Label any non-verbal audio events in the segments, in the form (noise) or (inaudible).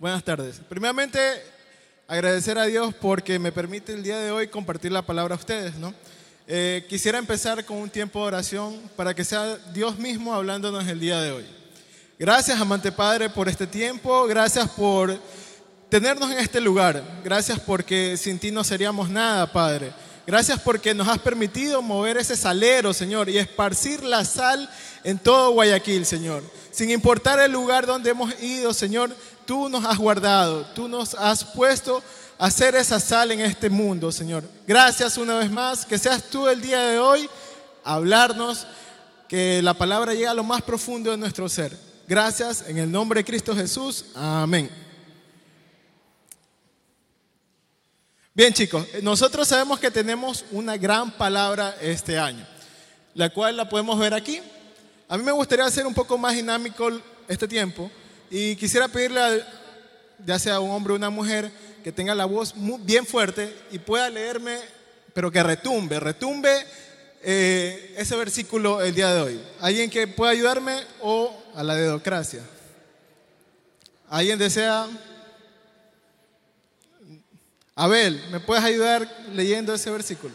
Buenas tardes. Primeramente, agradecer a Dios porque me permite el día de hoy compartir la palabra a ustedes, ¿no? Eh, quisiera empezar con un tiempo de oración para que sea Dios mismo hablándonos el día de hoy. Gracias, amante Padre, por este tiempo. Gracias por tenernos en este lugar. Gracias porque sin ti no seríamos nada, Padre. Gracias porque nos has permitido mover ese salero, Señor, y esparcir la sal en todo Guayaquil, Señor. Sin importar el lugar donde hemos ido, Señor, tú nos has guardado, tú nos has puesto a hacer esa sal en este mundo, Señor. Gracias una vez más, que seas tú el día de hoy a hablarnos, que la palabra llegue a lo más profundo de nuestro ser. Gracias, en el nombre de Cristo Jesús. Amén. Bien chicos, nosotros sabemos que tenemos una gran palabra este año, la cual la podemos ver aquí. A mí me gustaría hacer un poco más dinámico este tiempo y quisiera pedirle, ya sea un hombre o una mujer, que tenga la voz muy, bien fuerte y pueda leerme, pero que retumbe, retumbe eh, ese versículo el día de hoy. ¿Alguien que pueda ayudarme o a la dedocracia? ¿Alguien desea Abel, ¿me puedes ayudar leyendo ese versículo?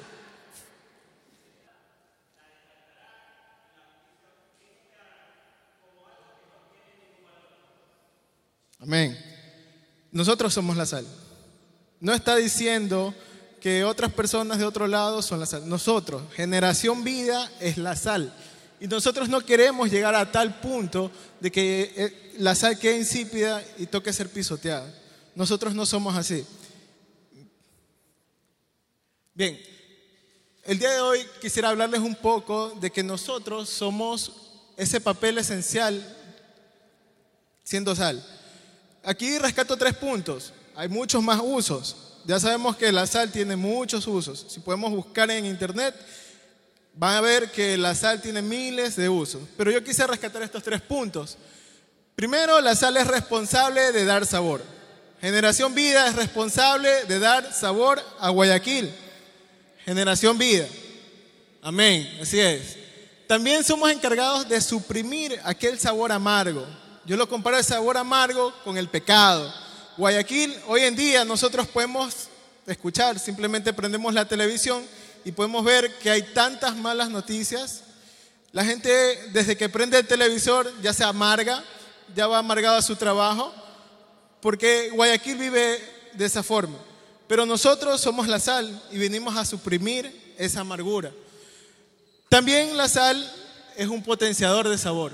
Amén. Nosotros somos la sal. No está diciendo que otras personas de otro lado son la sal. Nosotros, generación vida, es la sal. Y nosotros no queremos llegar a tal punto de que eh, la sal quede insípida y toque ser pisoteada. Nosotros no somos así. Bien, el día de hoy quisiera hablarles un poco de que nosotros somos ese papel esencial siendo sal. Aquí rescato tres puntos. Hay muchos más usos. Ya sabemos que la sal tiene muchos usos. Si podemos buscar en internet, van a ver que la sal tiene miles de usos. Pero yo quise rescatar estos tres puntos. Primero, la sal es responsable de dar sabor. Generación Vida es responsable de dar sabor a Guayaquil. Generación Vida. Amén, así es. También somos encargados de suprimir aquel sabor amargo. Yo lo comparo el sabor amargo con el pecado. Guayaquil, hoy en día nosotros podemos escuchar, simplemente prendemos la televisión y podemos ver que hay tantas malas noticias. La gente desde que prende el televisor ya se amarga, ya va amargado a su trabajo, porque Guayaquil vive de esa forma. Pero nosotros somos la sal y venimos a suprimir esa amargura. También la sal es un potenciador de sabor,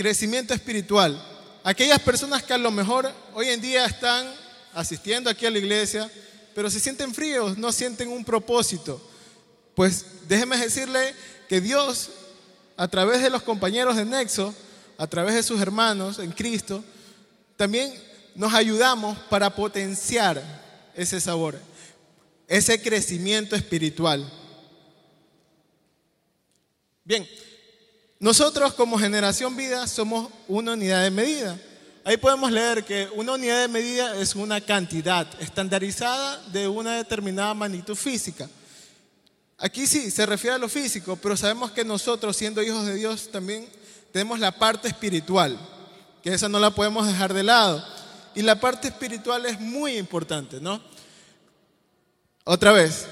crecimiento espiritual. Aquellas personas que a lo mejor hoy en día están asistiendo aquí a la iglesia, pero se sienten fríos, no sienten un propósito. Pues déjeme decirle que Dios, a través de los compañeros de Nexo, a través de sus hermanos en Cristo, también nos ayudamos para potenciar ese sabor, ese crecimiento espiritual. Bien, nosotros como generación vida somos una unidad de medida. Ahí podemos leer que una unidad de medida es una cantidad estandarizada de una determinada magnitud física. Aquí sí, se refiere a lo físico, pero sabemos que nosotros, siendo hijos de Dios, también tenemos la parte espiritual, que esa no la podemos dejar de lado. Y la parte espiritual es muy importante, ¿no? Otra vez,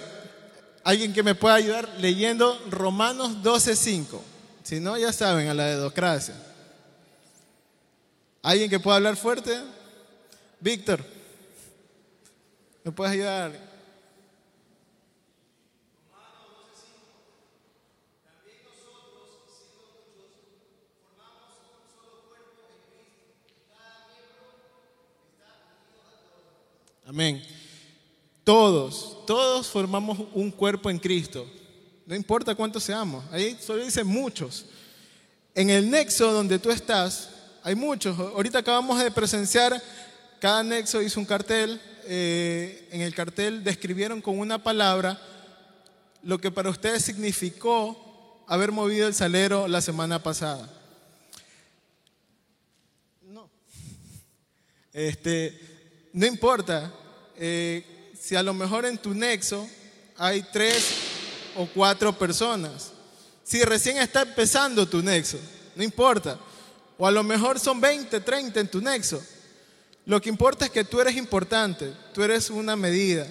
alguien que me pueda ayudar leyendo Romanos 12:5. Si no, ya saben, a la dedocracia. ¿Alguien que pueda hablar fuerte? Víctor, ¿me puedes ayudar? Amén. Todos, todos formamos un cuerpo en Cristo. No importa cuántos seamos. Ahí solo dice muchos. En el nexo donde tú estás, hay muchos. Ahorita acabamos de presenciar, cada nexo hizo un cartel. Eh, en el cartel describieron con una palabra lo que para ustedes significó haber movido el salero la semana pasada. No. Este, no importa eh, si a lo mejor en tu nexo hay tres o cuatro personas. Si recién está empezando tu nexo, no importa. O a lo mejor son 20, 30 en tu nexo. Lo que importa es que tú eres importante, tú eres una medida.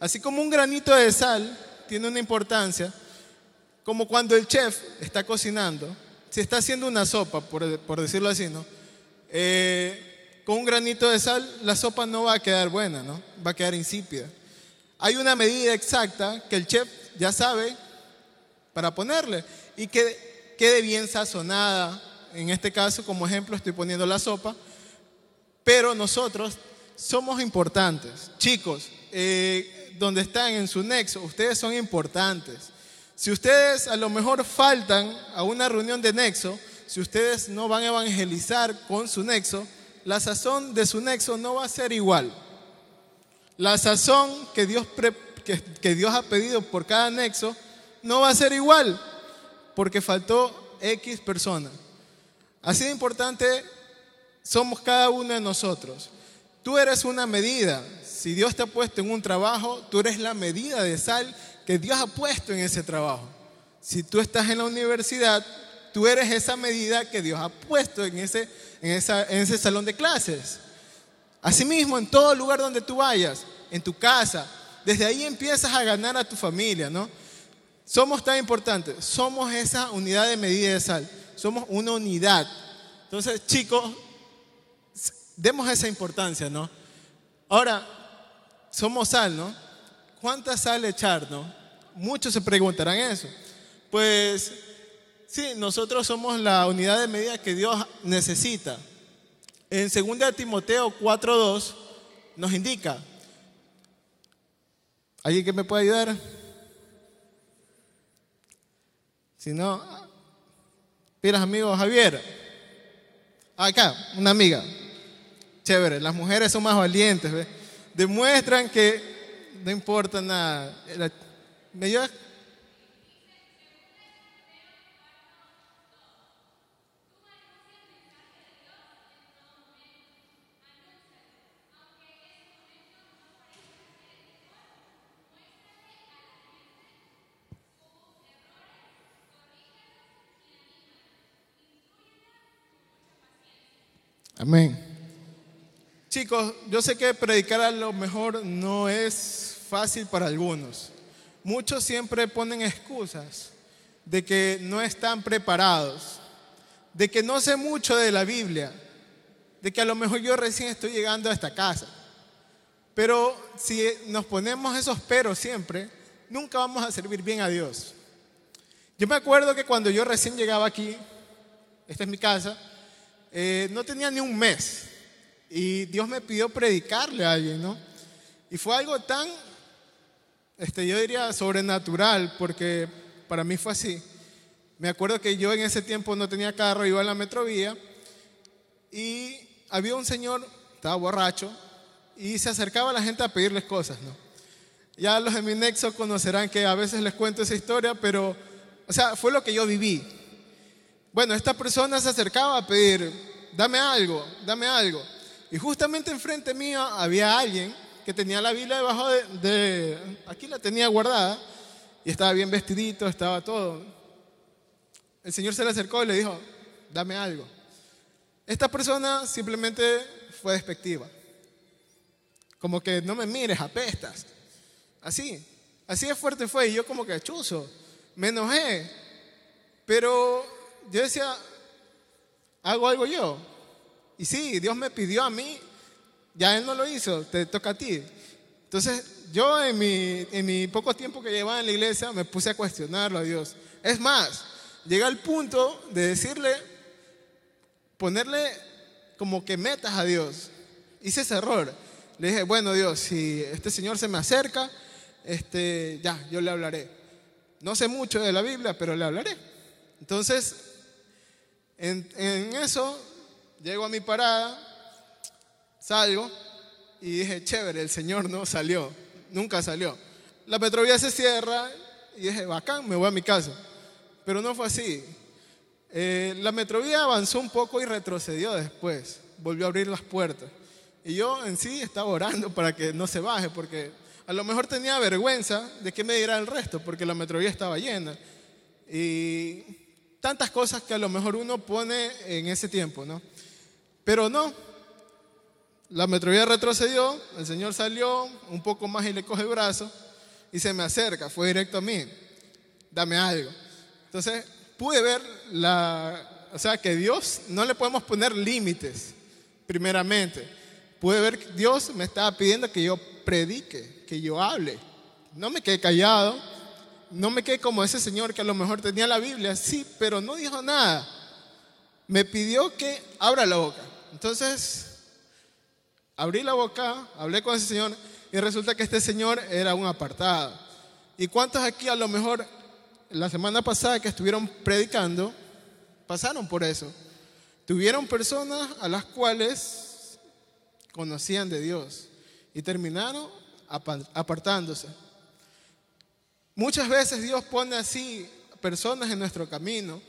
Así como un granito de sal tiene una importancia, como cuando el chef está cocinando, si está haciendo una sopa, por, decirlo así, ¿no? Eh, con un granito de sal, la sopa no va a quedar buena, ¿no? Va a quedar insípida. Hay una medida exacta que el chef ya sabe para ponerle y que quede bien sazonada. En este caso, como ejemplo, estoy poniendo la sopa pero nosotros somos importantes. Chicos, eh, donde están en su nexo, ustedes son importantes. Si ustedes a lo mejor faltan a una reunión de nexo, si ustedes no van a evangelizar con su nexo, la sazón de su nexo no va a ser igual. La sazón que Dios, que, Dios ha pedido por cada nexo no va a ser igual, porque faltó X persona. Así de importante somos cada uno de nosotros. Tú eres una medida. Si Dios te ha puesto en un trabajo, tú eres la medida de sal que Dios ha puesto en ese trabajo. Si tú estás en la universidad, tú eres esa medida que Dios ha puesto en ese, en ese salón de clases. Asimismo, en todo lugar donde tú vayas, en tu casa, desde ahí empiezas a ganar a tu familia, ¿no? Somos tan importantes, somos esa unidad de medida de sal, somos una unidad. Entonces, chicos, demos esa importancia, ¿no? Ahora, somos sal, ¿no? ¿Cuánta sal echar, no? Muchos se preguntarán eso. Pues sí, nosotros somos la unidad de medida que Dios necesita. En 2 Timoteo 4.2 nos indica, ¿alguien que me puede ayudar? Si no, miras amigo Javier, acá, una amiga, chévere. Las mujeres son más valientes. Demuestran que no importa nada. ¿Me ayudas? Amén. Chicos, yo sé que predicar a lo mejor no es fácil para algunos. Muchos siempre ponen excusas de que no están preparados, de que no sé mucho de la Biblia, de que a lo mejor yo recién estoy llegando a esta casa. Pero si nos ponemos esos peros siempre, nunca vamos a servir bien a Dios. Yo me acuerdo que cuando yo recién llegaba aquí, esta es mi casa, eh, no tenía ni un mes y Dios me pidió predicarle a alguien, ¿no? Y fue algo tan, este, yo diría, sobrenatural, porque para mí fue así. Me acuerdo que yo en ese tiempo no tenía carro, iba en la metrovía y había un señor, estaba borracho, y se acercaba a la gente a pedirles cosas, ¿no? Ya los de mi nexo conocerán que a veces les cuento esa historia, pero, o sea, fue lo que yo viví. Bueno, esta persona se acercaba a pedir, dame algo, dame algo. Y justamente enfrente mío había alguien que tenía la Biblia debajo de, aquí la tenía guardada y estaba bien vestidito, estaba todo. El Señor se le acercó y le dijo, dame algo. Esta persona simplemente fue despectiva. Como que no me mires, apestas. Así, así de fuerte fue. Y yo como que chuzo, me enojé. Pero yo decía, hago algo yo. Y sí, Dios me pidió a mí, ya Él no lo hizo, te toca a ti. Entonces, yo en mi, en mi poco tiempo que llevaba en la iglesia me puse a cuestionarlo a Dios. Es más, llegué al punto de decirle, ponerle como que metas a Dios. Hice ese error. Le dije, bueno Dios, si este Señor se me acerca, este, ya, yo le hablaré. No sé mucho de la Biblia, pero le hablaré. Entonces, en, eso Llego a mi parada, salgo y dije, chévere, el Señor no salió, nunca salió. La metrovía se cierra y dije, bacán, me voy a mi casa. Pero no fue así. Eh, la metrovía avanzó un poco y retrocedió después, volvió a abrir las puertas. Y yo en sí estaba orando para que no se baje, porque a lo mejor tenía vergüenza de qué me dirá el resto, porque la metrovía estaba llena. Y tantas cosas que a lo mejor uno pone en ese tiempo, ¿no? Pero no, La metrovía retrocedió, el Señor salió un poco más y le coge el brazo y se me acerca, fue directo a mí, dame algo. Entonces pude ver la, o sea, que Dios no le podemos poner límites, primeramente. Pude ver que Dios me estaba pidiendo que yo predique, que yo hable. No me quedé callado, no me quedé como ese señor que a lo mejor tenía la Biblia, sí, pero no dijo nada. Me pidió que abra la boca. Entonces, abrí la boca, hablé con ese señor y resulta que este señor era un apartado. ¿Y cuántos aquí a lo mejor la semana pasada que estuvieron predicando pasaron por eso? Tuvieron personas a las cuales conocían de Dios y terminaron apartándose. Muchas veces Dios pone así personas en nuestro camino,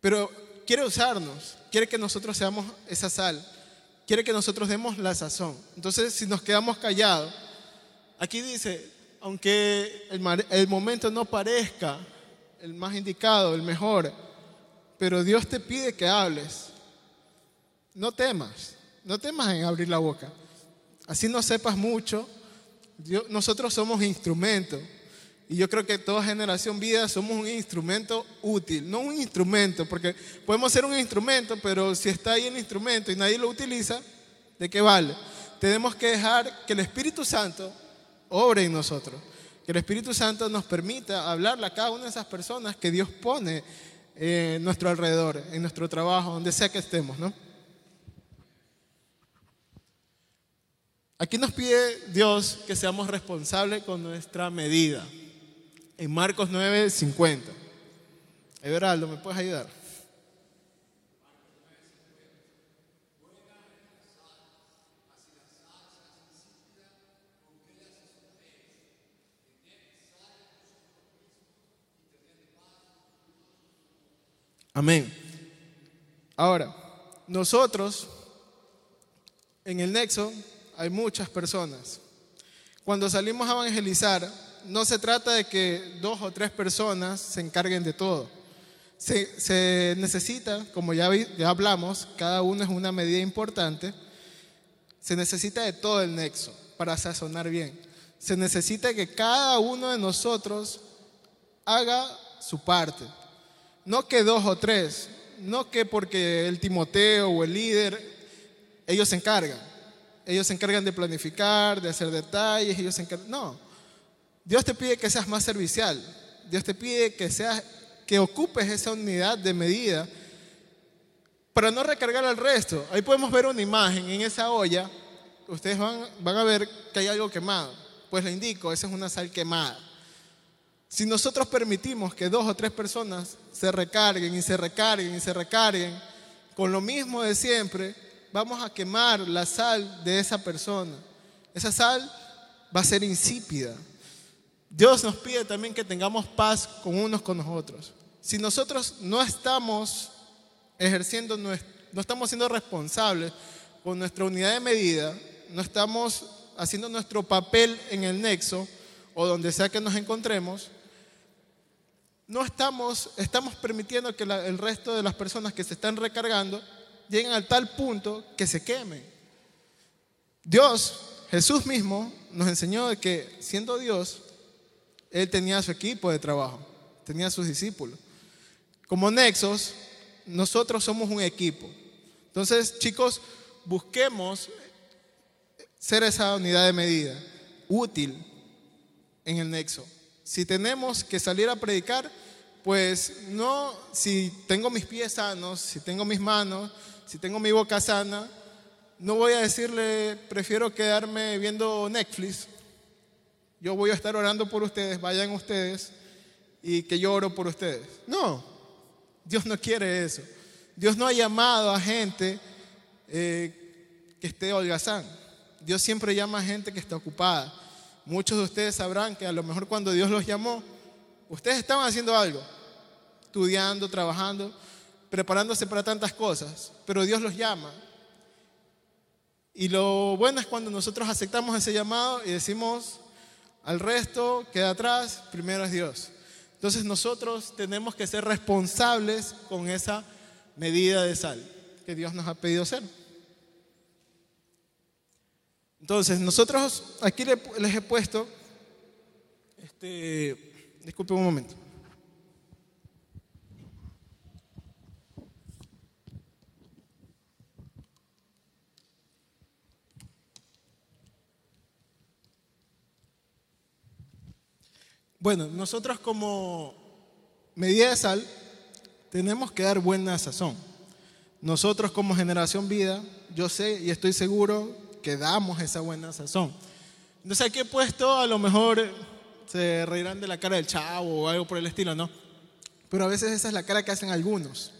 pero quiere usarnos, quiere que nosotros seamos esa sal quiere que nosotros demos la sazón. Entonces, si nos quedamos callados, aquí dice, aunque el, momento no parezca el más indicado, el mejor, pero Dios te pide que hables. No temas, no temas en abrir la boca. Así no sepas mucho. nosotros somos instrumentos. Y yo creo que toda generación vida somos un instrumento útil, no un instrumento, porque podemos ser un instrumento, pero si está ahí el instrumento y nadie lo utiliza, ¿de qué vale? Tenemos que dejar que el Espíritu Santo obre en nosotros, que el Espíritu Santo nos permita hablarle a cada una de esas personas que Dios pone en nuestro alrededor, en nuestro trabajo, donde sea que estemos, ¿no? Aquí nos pide Dios que seamos responsables con nuestra medida en Marcos 9, 50. Everaldo, ¿me puedes ayudar? Amén. Ahora, nosotros en el nexo hay muchas personas. Cuando salimos a evangelizar, no se trata de que dos o tres personas se encarguen de todo. Se, necesita, como ya, ya hablamos, cada uno es una medida importante, se necesita de todo el nexo para sazonar bien. Se necesita que cada uno de nosotros haga su parte. No que dos o tres, no que porque el Timoteo o el líder, ellos se encargan. Ellos se encargan de planificar, de hacer detalles, ellos se encargan. No, Dios te pide que seas más servicial. Dios te pide que seas que ocupes esa unidad de medida para no recargar al resto. Ahí podemos ver una imagen en esa olla. Ustedes van, a ver que hay algo quemado. Pues le indico, esa es una sal quemada. Si nosotros permitimos que dos o tres personas se recarguen y se recarguen y se recarguen con lo mismo de siempre, vamos a quemar la sal de esa persona. Esa sal va a ser insípida. Dios nos pide también que tengamos paz con unos con nosotros. Si nosotros no estamos ejerciendo, no estamos siendo responsables con nuestra unidad de medida, no estamos haciendo nuestro papel en el nexo o donde sea que nos encontremos, no estamos, estamos permitiendo que el resto de las personas que se están recargando lleguen al tal punto que se quemen. Dios, Jesús mismo, nos enseñó de que siendo Dios, él tenía su equipo de trabajo, tenía sus discípulos. Como nexos, nosotros somos un equipo. Entonces, chicos, busquemos ser esa unidad de medida útil en el nexo. Si tenemos que salir a predicar, pues no, si tengo mis pies sanos, si tengo mis manos, si tengo mi boca sana, no voy a decirle, prefiero quedarme viendo Netflix yo voy a estar orando por ustedes, vayan ustedes y que yo oro por ustedes. No, Dios no quiere eso. Dios no ha llamado a gente eh, que esté holgazán. Dios siempre llama a gente que está ocupada. Muchos de ustedes sabrán que a lo mejor cuando Dios los llamó, ustedes estaban haciendo algo, estudiando, trabajando, preparándose para tantas cosas, pero Dios los llama. Y lo bueno es cuando nosotros aceptamos ese llamado y decimos, al resto queda atrás, primero es Dios. Entonces nosotros tenemos que ser responsables con esa medida de sal que Dios nos ha pedido ser. Entonces, nosotros aquí les he puesto, este, disculpe un momento. Bueno, nosotros como medida de sal tenemos que dar buena sazón. Nosotros como generación vida, yo sé y estoy seguro que damos esa buena sazón. Entonces aquí he puesto, a lo mejor se reirán de la cara del chavo o algo por el estilo, ¿no? Pero a veces esa es la cara que hacen algunos.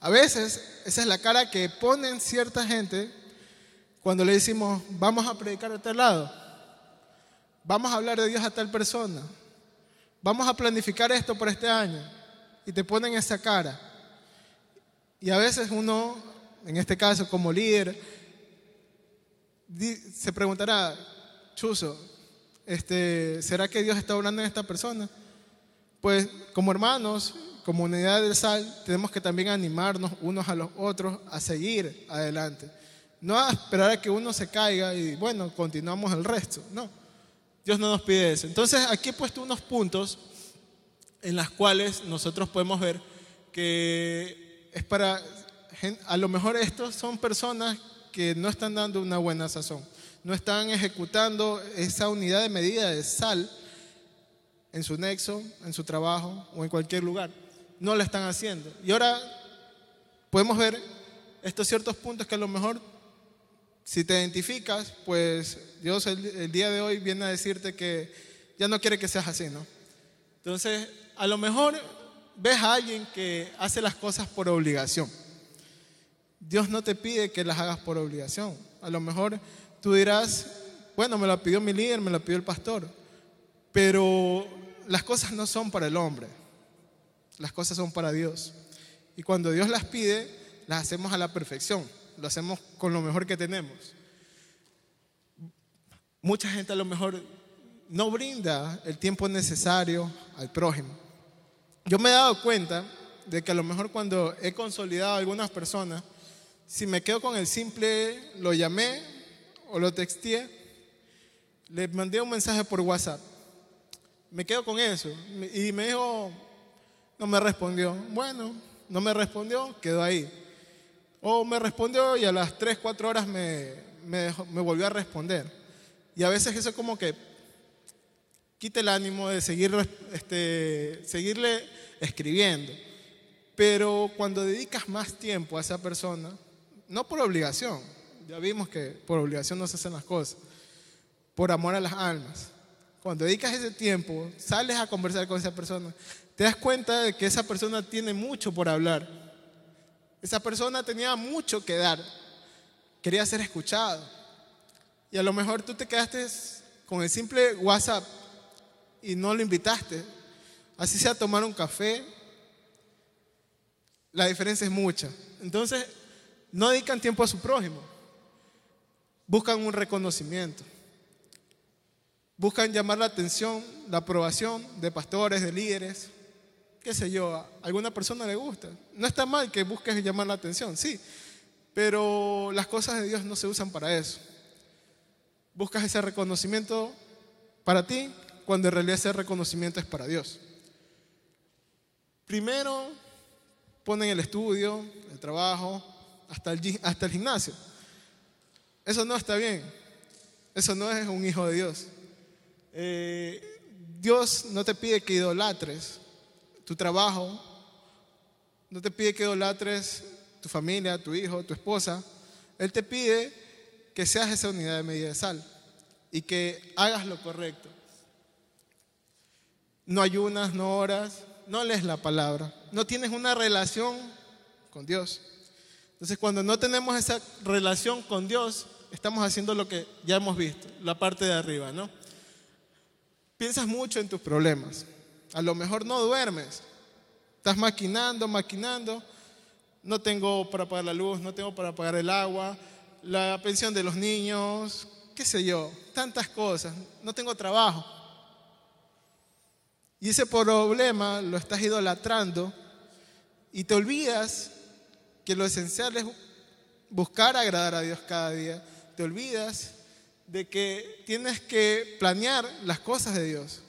A veces esa es la cara que ponen cierta gente cuando le decimos, vamos a predicar a tal lado, vamos a hablar de Dios a tal persona, vamos a planificar esto por este año. Y te ponen esa cara. Y a veces uno, en este caso como líder, se preguntará, Chuzo, este, ¿será que Dios está hablando en esta persona? Pues como hermanos, como unidad del sal, tenemos que también animarnos unos a los otros a seguir adelante. No a esperar a que uno se caiga y bueno, continuamos el resto. No, Dios no nos pide eso. Entonces aquí he puesto unos puntos en las cuales nosotros podemos ver que es para, a lo mejor estos son personas que no están dando una buena sazón, no están ejecutando esa unidad de medida de sal en su nexo, en su trabajo o en cualquier lugar. No lo están haciendo. Y ahora podemos ver estos ciertos puntos que a lo mejor si te identificas, pues Dios el, día de hoy viene a decirte que ya no quiere que seas así, ¿no? Entonces, a lo mejor ves a alguien que hace las cosas por obligación. Dios no te pide que las hagas por obligación. A lo mejor tú dirás, bueno, me la pidió mi líder, me la pidió el pastor, pero las cosas no son para el hombre, las cosas son para Dios. Y cuando Dios las pide, las hacemos a la perfección, lo hacemos con lo mejor que tenemos. Mucha gente a lo mejor no brinda el tiempo necesario al prójimo. Yo me he dado cuenta de que a lo mejor cuando he consolidado a algunas personas, si me quedo con el simple, lo llamé o lo texté, le mandé un mensaje por WhatsApp. Me quedo con eso. Y me dijo, no me respondió. Bueno, no me respondió, quedó ahí. O me respondió y a las 3, 4 horas me, me, me volvió a responder. Y a veces eso como que quita el ánimo de seguir, este, seguirle escribiendo. Pero cuando dedicas más tiempo a esa persona, no por obligación, ya vimos que por obligación no se hacen las cosas, por amor a las almas. Cuando dedicas ese tiempo, sales a conversar con esa persona, te das cuenta de que esa persona tiene mucho por hablar. Esa persona tenía mucho que dar, quería ser escuchado. Y a lo mejor tú te quedaste con el simple WhatsApp y no lo invitaste, así sea tomar un café, la diferencia es mucha. Entonces, no dedican tiempo a su prójimo, buscan un reconocimiento, buscan llamar la atención, la aprobación de pastores, de líderes, qué sé yo, a alguna persona le gusta. No está mal que busques llamar la atención, sí, pero las cosas de Dios no se usan para eso. Buscas ese reconocimiento para ti, cuando en realidad ese reconocimiento es para Dios. Primero ponen el estudio, el trabajo, hasta el, hasta el gimnasio. Eso no está bien. Eso no es un hijo de Dios. Eh, Dios no te pide que idolatres tu trabajo, no te pide que idolatres tu familia, tu hijo, tu esposa. Él te pide que seas esa unidad de medida de sal y que hagas lo correcto no ayunas, no oras, no lees la palabra, no tienes una relación con Dios. Entonces cuando no tenemos esa relación con Dios, estamos haciendo lo que ya hemos visto, la parte de arriba, ¿no? Piensas mucho en tus problemas. A lo mejor no duermes. Estás maquinando, maquinando. No tengo para pagar la luz, no tengo para pagar el agua, la pensión de los niños, qué sé yo, tantas cosas. No tengo trabajo. Y ese problema lo estás idolatrando y te olvidas que lo esencial es buscar agradar a Dios cada día. Te olvidas de que tienes que planear las cosas de Dios.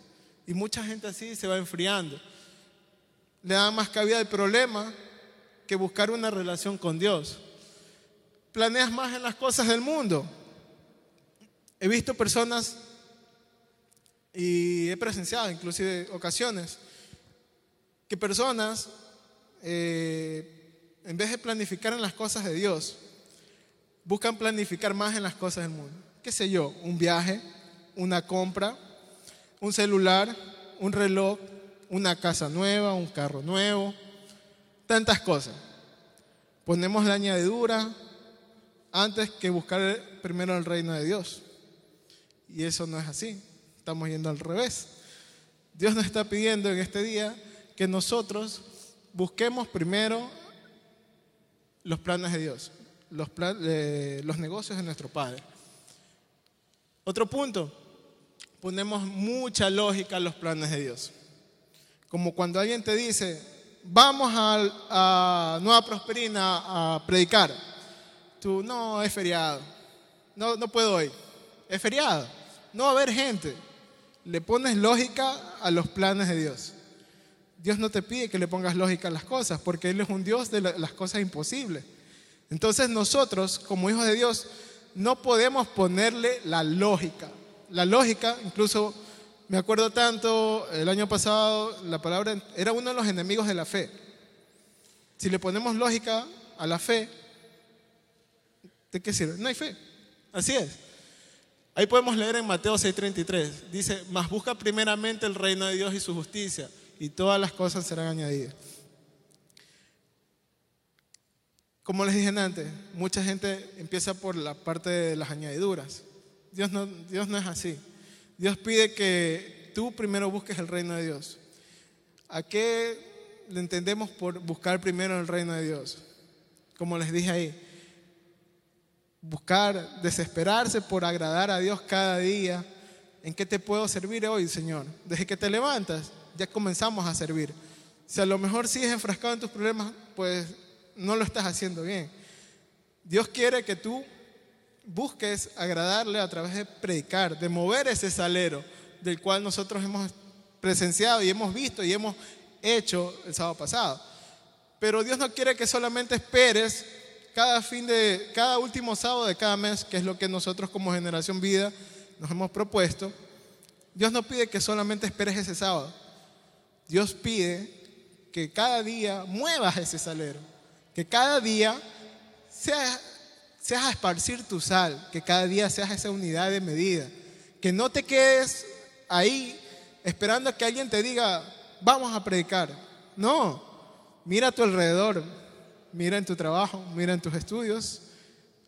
Y mucha gente así se va enfriando. Le da más cabida al problema que buscar una relación con Dios. Planeas más en las cosas del mundo. He visto personas y he presenciado inclusive ocasiones que personas, eh, en vez de planificar en las cosas de Dios, buscan planificar más en las cosas del mundo. ¿Qué sé yo? Un viaje, una compra, un celular, un reloj, una casa nueva, un carro nuevo, tantas cosas. Ponemos la añadidura antes que buscar primero el reino de Dios. Y eso no es así. Estamos yendo al revés. Dios nos está pidiendo en este día que nosotros busquemos primero los planes de Dios, los, eh, los negocios de nuestro Padre. Otro punto, ponemos mucha lógica en los planes de Dios. Como cuando alguien te dice, vamos a, Nueva Prosperina a predicar. Tú, no, es feriado. No, no puedo ir. Es feriado. No va a haber gente. Le pones lógica a los planes de Dios. Dios no te pide que le pongas lógica a las cosas, porque Él es un Dios de las cosas imposibles. Entonces nosotros, como hijos de Dios, no podemos ponerle la lógica. La lógica, incluso me acuerdo tanto, el año pasado la palabra era uno de los enemigos de la fe. Si le ponemos lógica a la fe, ¿de qué sirve? No hay fe. Así es. Ahí podemos leer en Mateo 6:33. Dice, mas busca primeramente el reino de Dios y su justicia, y todas las cosas serán añadidas. Como les dije antes, mucha gente empieza por la parte de las añadiduras. Dios no, Dios no es así. Dios pide que tú primero busques el reino de Dios. ¿A qué le entendemos por buscar primero el reino de Dios? Como les dije ahí, buscar, desesperarse por agradar a Dios cada día. ¿En qué te puedo servir hoy, Señor? Desde que te levantas, ya comenzamos a servir. Si a lo mejor sigues enfrascado en tus problemas, pues no lo estás haciendo bien. Dios quiere que tú busques agradarle a través de predicar, de mover ese salero del cual nosotros hemos presenciado y hemos visto y hemos hecho el sábado pasado. Pero Dios no quiere que solamente esperes cada fin de cada último sábado de cada mes, que es lo que nosotros como generación vida nos hemos propuesto. Dios no pide que solamente esperes ese sábado. Dios pide que cada día muevas ese salero que cada día seas, seas a esparcir tu sal, que cada día seas esa unidad de medida, que no te quedes ahí esperando a que alguien te diga, vamos a predicar. No, mira a tu alrededor, mira en tu trabajo, mira en tus estudios.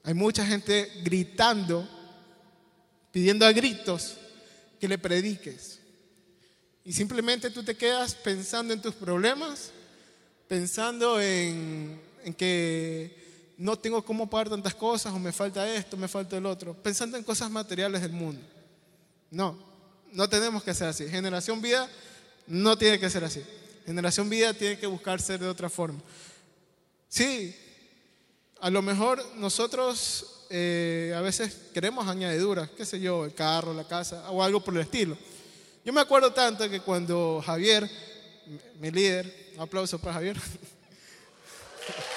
Hay mucha gente gritando, pidiendo a gritos que le prediques. Y simplemente tú te quedas pensando en tus problemas, pensando en en que no tengo cómo pagar tantas cosas o me falta esto, me falta el otro, pensando en cosas materiales del mundo. No, no tenemos que ser así. Generación vida no tiene que ser así. Generación vida tiene que buscar ser de otra forma. Sí, a lo mejor nosotros eh, a veces queremos añadiduras, qué sé yo, el carro, la casa o algo por el estilo. Yo me acuerdo tanto que cuando Javier, mi líder, un aplauso para Javier, (laughs)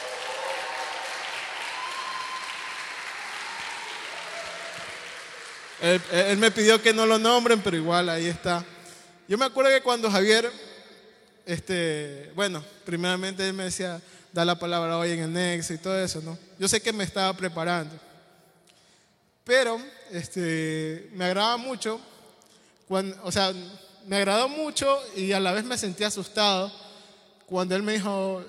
Él, me pidió que no lo nombren, pero igual ahí está. Yo me acuerdo que cuando Javier, este, bueno, primeramente él me decía, da la palabra hoy en el Nexo y todo eso, ¿no? Yo sé que me estaba preparando. Pero este, me agradaba mucho, cuando, o sea, me agradó mucho y a la vez me sentí asustado cuando él me dijo,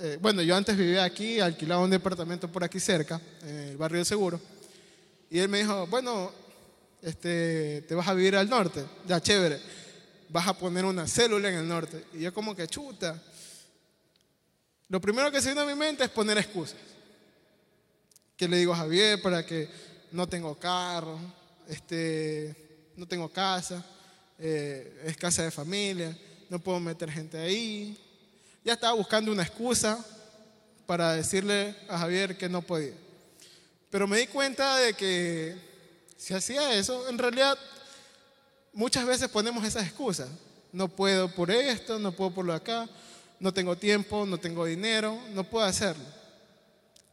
eh, bueno, yo antes vivía aquí, alquilaba un departamento por aquí cerca, en el barrio de Seguro, y él me dijo, bueno, este, te vas a vivir al norte, ya chévere, vas a poner una célula en el norte. Y yo como que chuta. Lo primero que se viene a mi mente es poner excusas. Que le digo a Javier para que no tengo carro, este, no tengo casa, eh, es casa de familia, no puedo meter gente ahí. Ya estaba buscando una excusa para decirle a Javier que no podía. Pero me di cuenta de que Si hacía eso, en realidad muchas veces ponemos esas excusas. No puedo por esto, no puedo por lo acá, no tengo tiempo, no tengo dinero, no puedo hacerlo.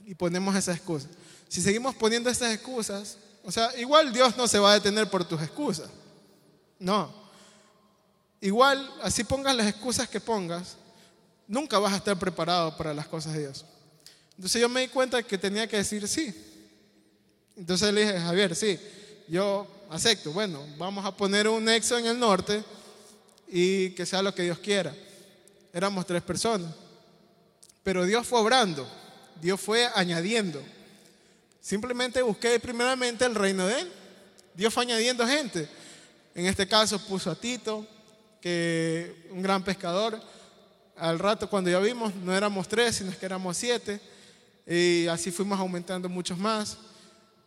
Y ponemos esas excusas. Si seguimos poniendo esas excusas, o sea, igual Dios no se va a detener por tus excusas. No. Igual, así pongas las excusas que pongas, nunca vas a estar preparado para las cosas de Dios. Entonces yo me di cuenta que tenía que decir sí. Entonces le dije, Javier, sí, yo acepto. Bueno, vamos a poner un nexo en el norte y que sea lo que Dios quiera. Éramos tres personas. Pero Dios fue obrando, Dios fue añadiendo. Simplemente busqué primeramente el reino de Él. Dios fue añadiendo gente. En este caso puso a Tito, que un gran pescador. Al rato cuando ya vimos, no éramos tres, sino que éramos siete. Y así fuimos aumentando muchos más.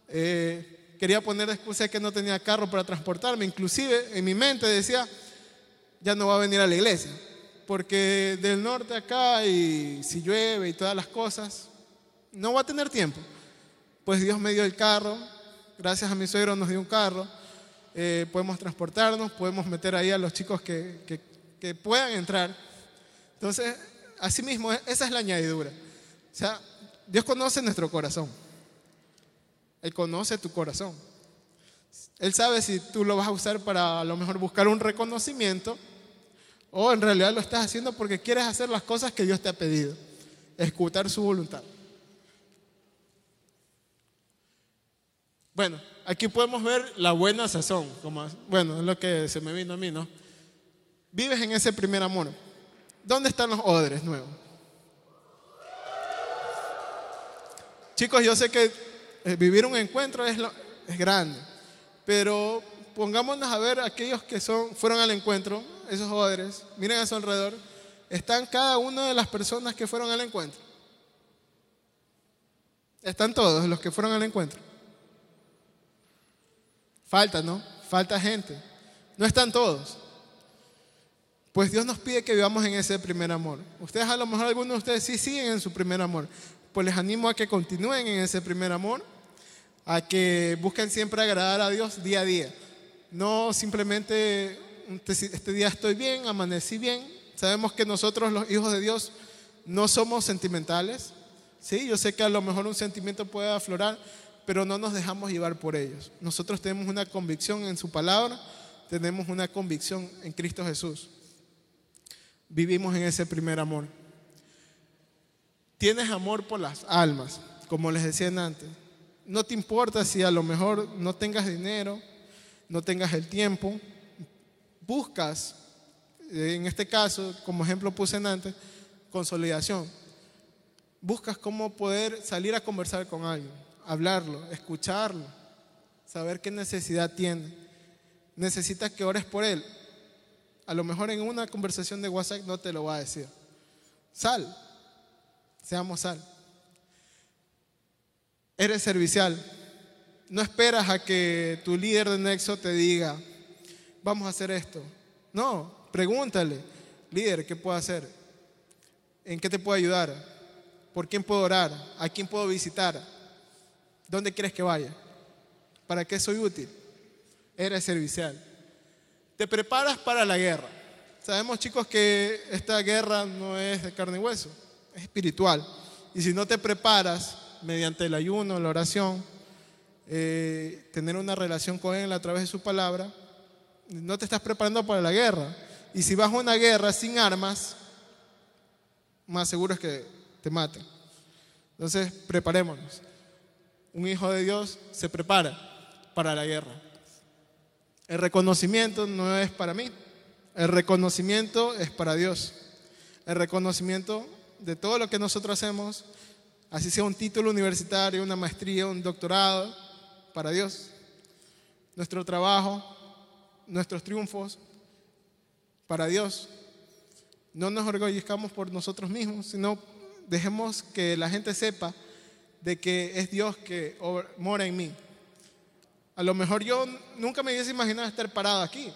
Eh, quería poner excusa de que no tenía carro para transportarme. Inclusive en mi mente decía, ya no va a venir a la iglesia. Porque del norte acá y si llueve y todas las cosas, no va a tener tiempo. Pues Dios me dio el carro. Gracias a mi suegro nos dio un carro. Eh, podemos transportarnos, podemos meter ahí a los chicos que, que, que puedan entrar. Entonces, así mismo, esa es la añadidura. O sea, Dios conoce nuestro corazón. Él conoce tu corazón. Él sabe si tú lo vas a usar para a lo mejor buscar un reconocimiento o en realidad lo estás haciendo porque quieres hacer las cosas que Dios te ha pedido, escuchar su voluntad. Bueno, aquí podemos ver la buena sazón, como, bueno, es lo que se me vino a mí, ¿no? Vives en ese primer amor. ¿Dónde están los odres nuevos? Chicos, yo sé que vivir un encuentro es, es grande, pero pongámonos a ver aquellos que son, fueron al encuentro, esos odres, miren a su alrededor, están cada una de las personas que fueron al encuentro. Están todos los que fueron al encuentro. Falta, ¿no? Falta gente. No están todos. Pues Dios nos pide que vivamos en ese primer amor. Ustedes a lo mejor algunos de ustedes sí siguen en su primer amor. Pues les animo a que continúen en ese primer amor, a que busquen siempre agradar a Dios día a día. No simplemente este día estoy bien, amanecí bien. Sabemos que nosotros los hijos de Dios no somos sentimentales. Sí, yo sé que a lo mejor un sentimiento puede aflorar, pero no nos dejamos llevar por ellos. Nosotros tenemos una convicción en su palabra, tenemos una convicción en Cristo Jesús. Vivimos en ese primer amor. Tienes amor por las almas, como les decía antes. No te importa si a lo mejor no tengas dinero, no tengas el tiempo. Buscas, en este caso, como ejemplo puse antes, consolidación. Buscas cómo poder salir a conversar con alguien hablarlo, escucharlo, saber qué necesidad tiene. Necesitas que ores por él. A lo mejor en una conversación de WhatsApp no te lo va a decir. Sal, seamos sal. Eres servicial. No esperas a que tu líder de Nexo te diga, vamos a hacer esto. No, pregúntale, líder, ¿qué puedo hacer? ¿En qué te puedo ayudar? ¿Por quién puedo orar? ¿A quién puedo visitar? ¿Dónde quieres que vaya? ¿Para qué soy útil? Eres servicial. Te preparas para la guerra. Sabemos chicos que esta guerra no es de carne y hueso, es espiritual. Y si no te preparas mediante el ayuno, la oración, eh, tener una relación con Él a través de su palabra, no te estás preparando para la guerra. Y si vas a una guerra sin armas, más seguro es que te maten. Entonces, preparémonos un hijo de Dios se prepara para la guerra. El reconocimiento no es para mí, el reconocimiento es para Dios. El reconocimiento de todo lo que nosotros hacemos, así sea un título universitario, una maestría, un doctorado, para Dios. Nuestro trabajo, nuestros triunfos, para Dios. No nos orgullezcamos por nosotros mismos, sino dejemos que la gente sepa de que es Dios que mora en mí. A lo mejor yo nunca me hubiese imaginado estar parado aquí,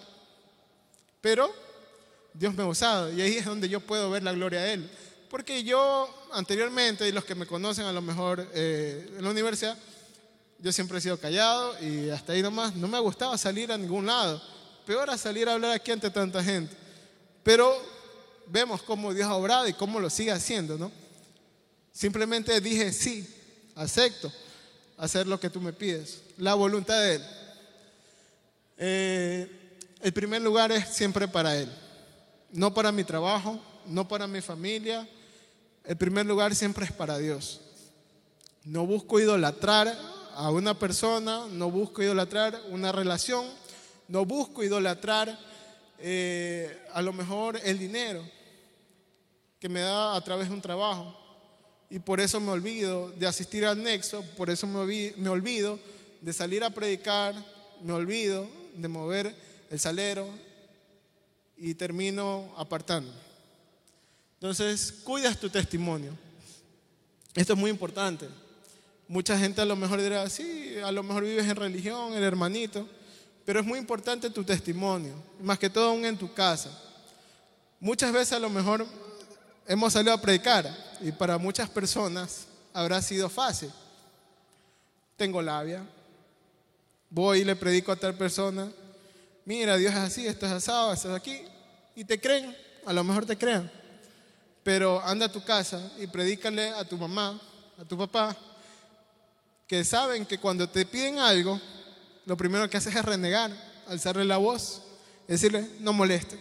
pero Dios me ha usado y ahí es donde yo puedo ver la gloria de Él. Porque yo anteriormente, y los que me conocen a lo mejor eh, en la universidad, yo siempre he sido callado y hasta ahí nomás. No me gustaba salir a ningún lado. Peor a salir a hablar aquí ante tanta gente. Pero vemos cómo Dios ha obrado y cómo lo sigue haciendo, ¿no? Simplemente dije, sí, acepto hacer lo que tú me pides, la voluntad de Él. Eh, el primer lugar es siempre para Él, no para mi trabajo, no para mi familia. El primer lugar siempre es para Dios. No busco idolatrar a una persona, no busco idolatrar una relación, no busco idolatrar eh, a lo mejor el dinero que me da a través de un trabajo. Y por eso me olvido de asistir al nexo, por eso me, me olvido de salir a predicar, me olvido de mover el salero y termino apartando. Entonces, cuidas tu testimonio. Esto es muy importante. Mucha gente a lo mejor dirá, sí, a lo mejor vives en religión, el hermanito, pero es muy importante tu testimonio, más que todo aún en tu casa. Muchas veces a lo mejor hemos salido a predicar y para muchas personas habrá sido fácil. Tengo labia, voy y le predico a tal persona, mira, Dios es así, esto es asado, esto es aquí, y te creen, a lo mejor te crean. Pero anda a tu casa y predícale a tu mamá, a tu papá, que saben que cuando te piden algo, lo primero que haces es renegar, alzarle la voz, decirle, no moleste.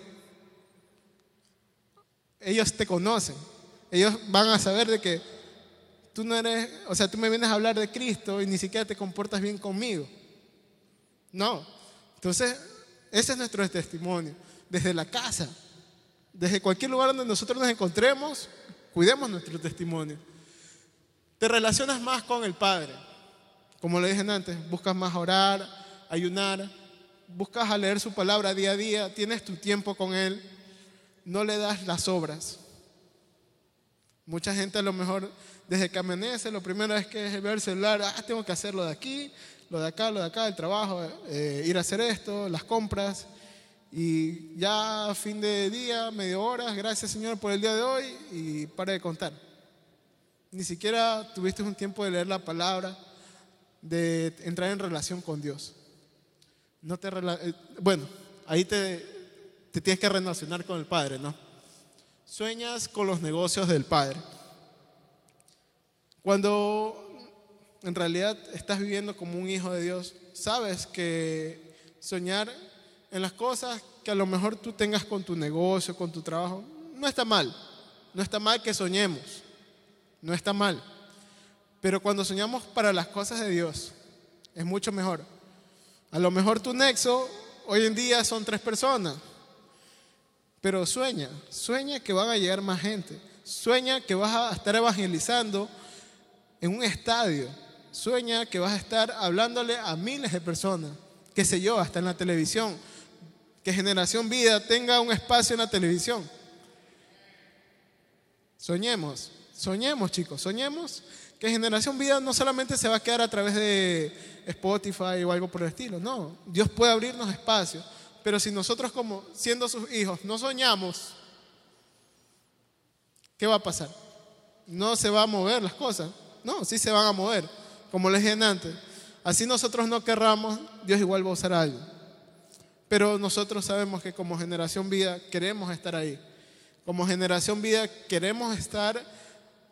Ellos te conocen, ellos van a saber de que tú no eres, o sea, tú me vienes a hablar de Cristo y ni siquiera te comportas bien conmigo. No. Entonces, ese es nuestro testimonio. Desde la casa, desde cualquier lugar donde nosotros nos encontremos, cuidemos nuestro testimonio. Te relacionas más con el Padre. Como le dije antes, buscas más orar, ayunar, buscas leer su palabra día a día, tienes tu tiempo con Él, no le das las obras. Mucha gente a lo mejor desde que amanece, lo primero es que es ver el celular, ah, tengo que hacer lo de aquí, lo de acá, lo de acá, el trabajo, eh, ir a hacer esto, las compras. Y ya fin de día, medio hora, gracias Señor por el día de hoy y para de contar. Ni siquiera tuviste un tiempo de leer la palabra, de entrar en relación con Dios. No te eh, bueno, ahí te, te tienes que relacionar con el Padre, ¿no? Sueñas con los negocios del Padre. Cuando en realidad estás viviendo como un hijo de Dios, sabes que soñar en las cosas que a lo mejor tú tengas con tu negocio, con tu trabajo, no está mal. No está mal que soñemos. No está mal. Pero cuando soñamos para las cosas de Dios, es mucho mejor. A lo mejor tu nexo hoy en día son tres personas. Pero sueña, sueña que van a llegar más gente. Sueña que vas a estar evangelizando en un estadio. Sueña que vas a estar hablándole a miles de personas, qué sé yo, hasta en la televisión. Que Generación Vida tenga un espacio en la televisión. Soñemos, soñemos chicos, soñemos que Generación Vida no solamente se va a quedar a través de Spotify o algo por el estilo, no, Dios puede abrirnos espacio, pero si nosotros como siendo sus hijos no soñamos, ¿qué va a pasar? No se va a mover las cosas, no, sí se van a mover, como les dije antes. Así nosotros no querramos, Dios igual va a usar algo. Pero nosotros sabemos que como generación vida queremos estar ahí. Como generación vida queremos estar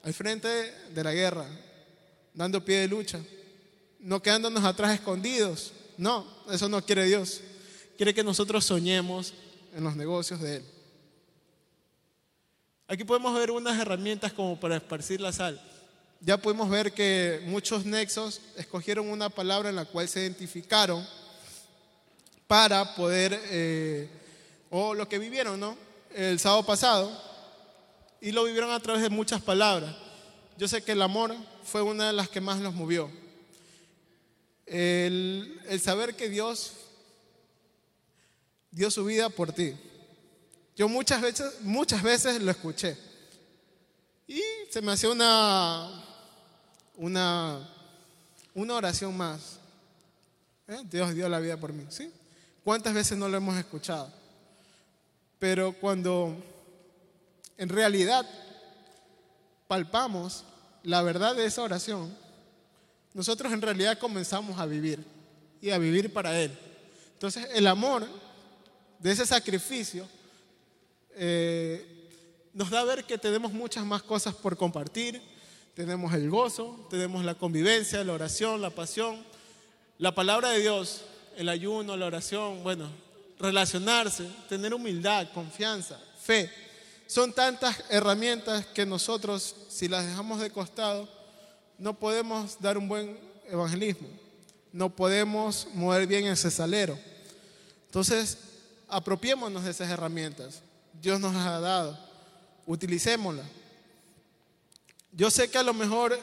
al frente de la guerra, dando pie de lucha, no quedándonos atrás escondidos. No, eso no quiere Dios. Quiere que nosotros soñemos en los negocios de Él. Aquí podemos ver unas herramientas como para esparcir la sal. Ya podemos ver que muchos nexos escogieron una palabra en la cual se identificaron para poder, eh, o lo que vivieron, ¿no? El sábado pasado, y lo vivieron a través de muchas palabras. Yo sé que el amor fue una de las que más los movió. El, saber que Dios dio su vida por ti. Yo muchas veces, muchas veces lo escuché. Y se me hacía una, una, una oración más. ¿Eh? Dios dio la vida por mí. ¿sí? ¿Cuántas veces no lo hemos escuchado? Pero cuando en realidad palpamos la verdad de esa oración, nosotros en realidad comenzamos a vivir y a vivir para Él. Entonces el amor de ese sacrificio eh, nos da a ver que tenemos muchas más cosas por compartir. Tenemos el gozo, tenemos la convivencia, la oración, la pasión, la palabra de Dios, el ayuno, la oración, bueno, relacionarse, tener humildad, confianza, fe. Son tantas herramientas que nosotros, si las dejamos de costado, no podemos dar un buen evangelismo, no podemos mover bien ese salero. Entonces, apropiémonos de esas herramientas. Dios nos las ha dado, utilicémoslas. Yo sé que a lo mejor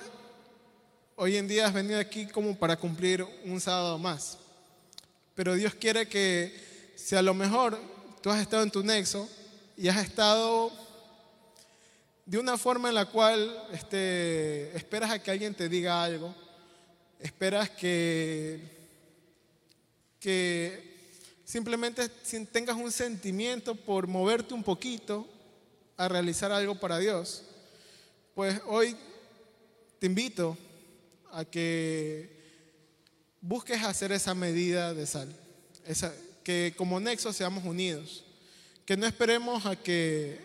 hoy en día has venido aquí como para cumplir un sábado más, pero Dios quiere que si a lo mejor tú has estado en tu nexo y has estado de una forma en la cual este, esperas a que alguien te diga algo, esperas que, que simplemente tengas un sentimiento por moverte un poquito a realizar algo para Dios, pues hoy te invito a que busques hacer esa medida de sal, que como nexo seamos unidos, que no esperemos a que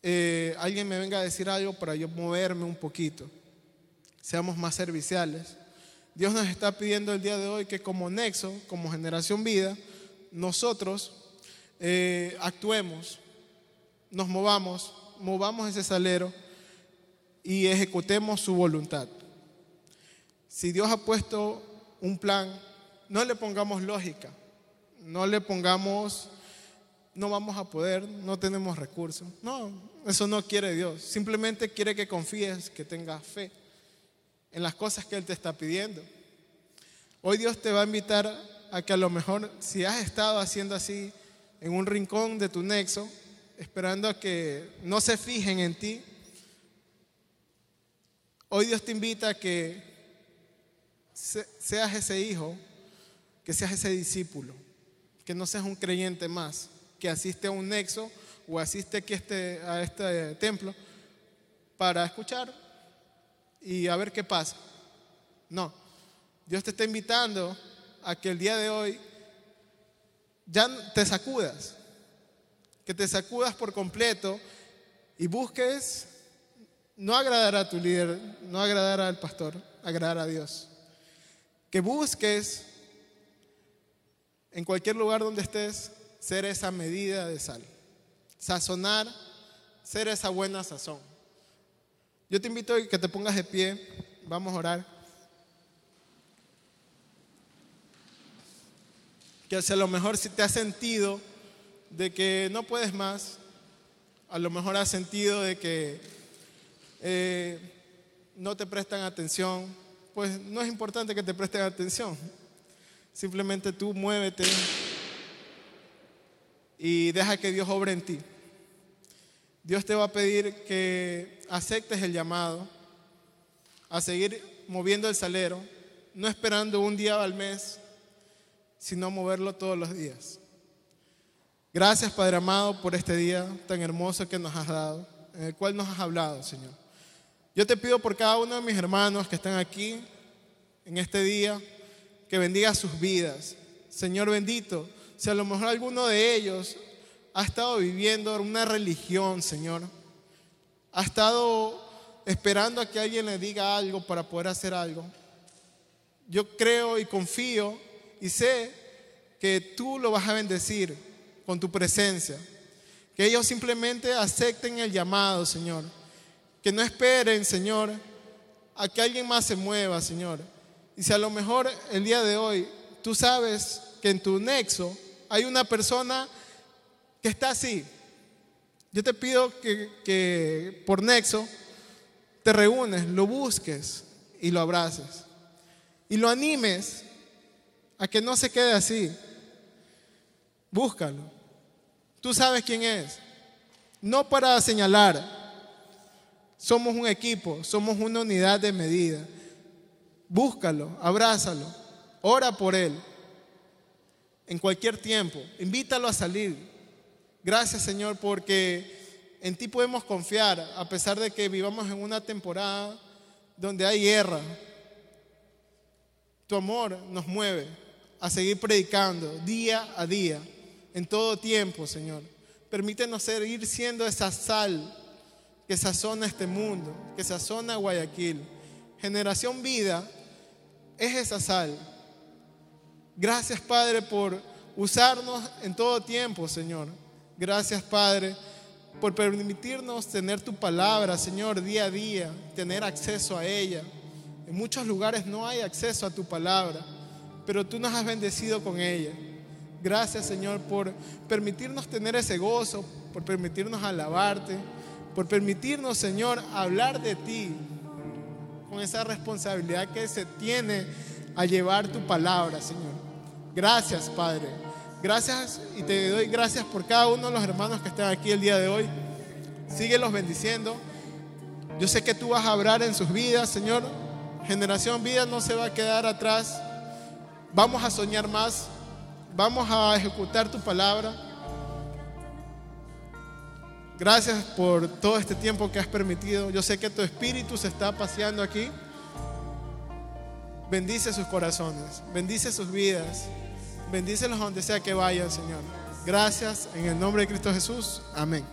eh, alguien me venga a decir algo para yo moverme un poquito. Seamos más serviciales. Dios nos está pidiendo el día de hoy que como nexo, como generación vida, nosotros eh, actuemos, nos movamos, movamos ese salero y ejecutemos su voluntad. Si Dios ha puesto un plan, no le pongamos lógica, no le pongamos, no vamos a poder, no tenemos recursos. No, eso no quiere Dios. Simplemente quiere que confíes, que tengas fe en las cosas que Él te está pidiendo. Hoy Dios te va a invitar a que a lo mejor si has estado haciendo así en un rincón de tu nexo, esperando a que no se fijen en ti, hoy Dios te invita a que seas ese hijo, que seas ese discípulo, que no seas un creyente más, que asiste a un nexo o asiste este, a este templo para escuchar y a ver qué pasa. No, Dios te está invitando a que el día de hoy ya te sacudas, que te sacudas por completo y busques no agradar a tu líder, no agradar al pastor, agradar a Dios. Que busques en cualquier lugar donde estés ser esa medida de sal sazonar, ser esa buena sazón. Yo te invito a que te pongas de pie, vamos a orar. Que si a lo mejor si te has sentido de que no puedes más, a lo mejor has sentido de que eh, no te prestan atención, pues no es importante que te presten atención. Simplemente tú muévete y deja que Dios obre en ti. Dios te va a pedir que aceptes el llamado a seguir moviendo el salero, no esperando un día al mes, sino moverlo todos los días. Gracias, Padre amado, por este día tan hermoso que nos has dado, en el cual nos has hablado, Señor. Yo te pido por cada uno de mis hermanos que están aquí en este día, que bendiga sus vidas. Señor bendito, si a lo mejor alguno de ellos ha estado viviendo una religión, Señor. Ha estado esperando a que alguien le diga algo para poder hacer algo. Yo creo y confío y sé que tú lo vas a bendecir con tu presencia. Que ellos simplemente acepten el llamado, Señor. Que no esperen, Señor, a que alguien más se mueva, Señor. Y si a lo mejor el día de hoy tú sabes que en tu nexo hay una persona que está así. Yo te pido que, por nexo te reúnes, lo busques y lo abraces. Y lo animes a que no se quede así. Búscalo. Tú sabes quién es. No para señalar. Somos un equipo, somos una unidad de medida. Búscalo, abrázalo, ora por él. En cualquier tiempo, invítalo a salir. Gracias Señor porque en ti podemos confiar a pesar de que vivamos en una temporada donde hay guerra, tu amor nos mueve a seguir predicando día a día, en todo tiempo, Señor. Permítenos seguir siendo esa sal que sazona este mundo, que sazona Guayaquil. Generación Vida es esa sal. Gracias, Padre, por usarnos en todo tiempo, Señor. Gracias, Padre, por permitirnos tener tu palabra, Señor, día a día, tener acceso a ella. En muchos lugares no hay acceso a tu palabra, pero tú nos has bendecido con ella. Gracias, Señor, por permitirnos tener ese gozo, por permitirnos alabarte, por permitirnos, Señor, hablar de ti con esa responsabilidad que se tiene a llevar tu palabra, Señor. Gracias, Padre. Gracias y te doy gracias por cada uno de los hermanos que están aquí el día de hoy. Síguelos bendiciendo. Yo sé que tú vas a hablar en sus vidas, Señor. Generación Vida no se va a quedar atrás. Vamos a soñar más. Vamos a ejecutar tu palabra. Gracias por todo este tiempo que has permitido. Yo sé que tu espíritu se está paseando aquí. Bendice sus corazones, bendice sus vidas, bendícelos donde sea que vayan, Señor. Gracias en el nombre de Cristo Jesús. Amén.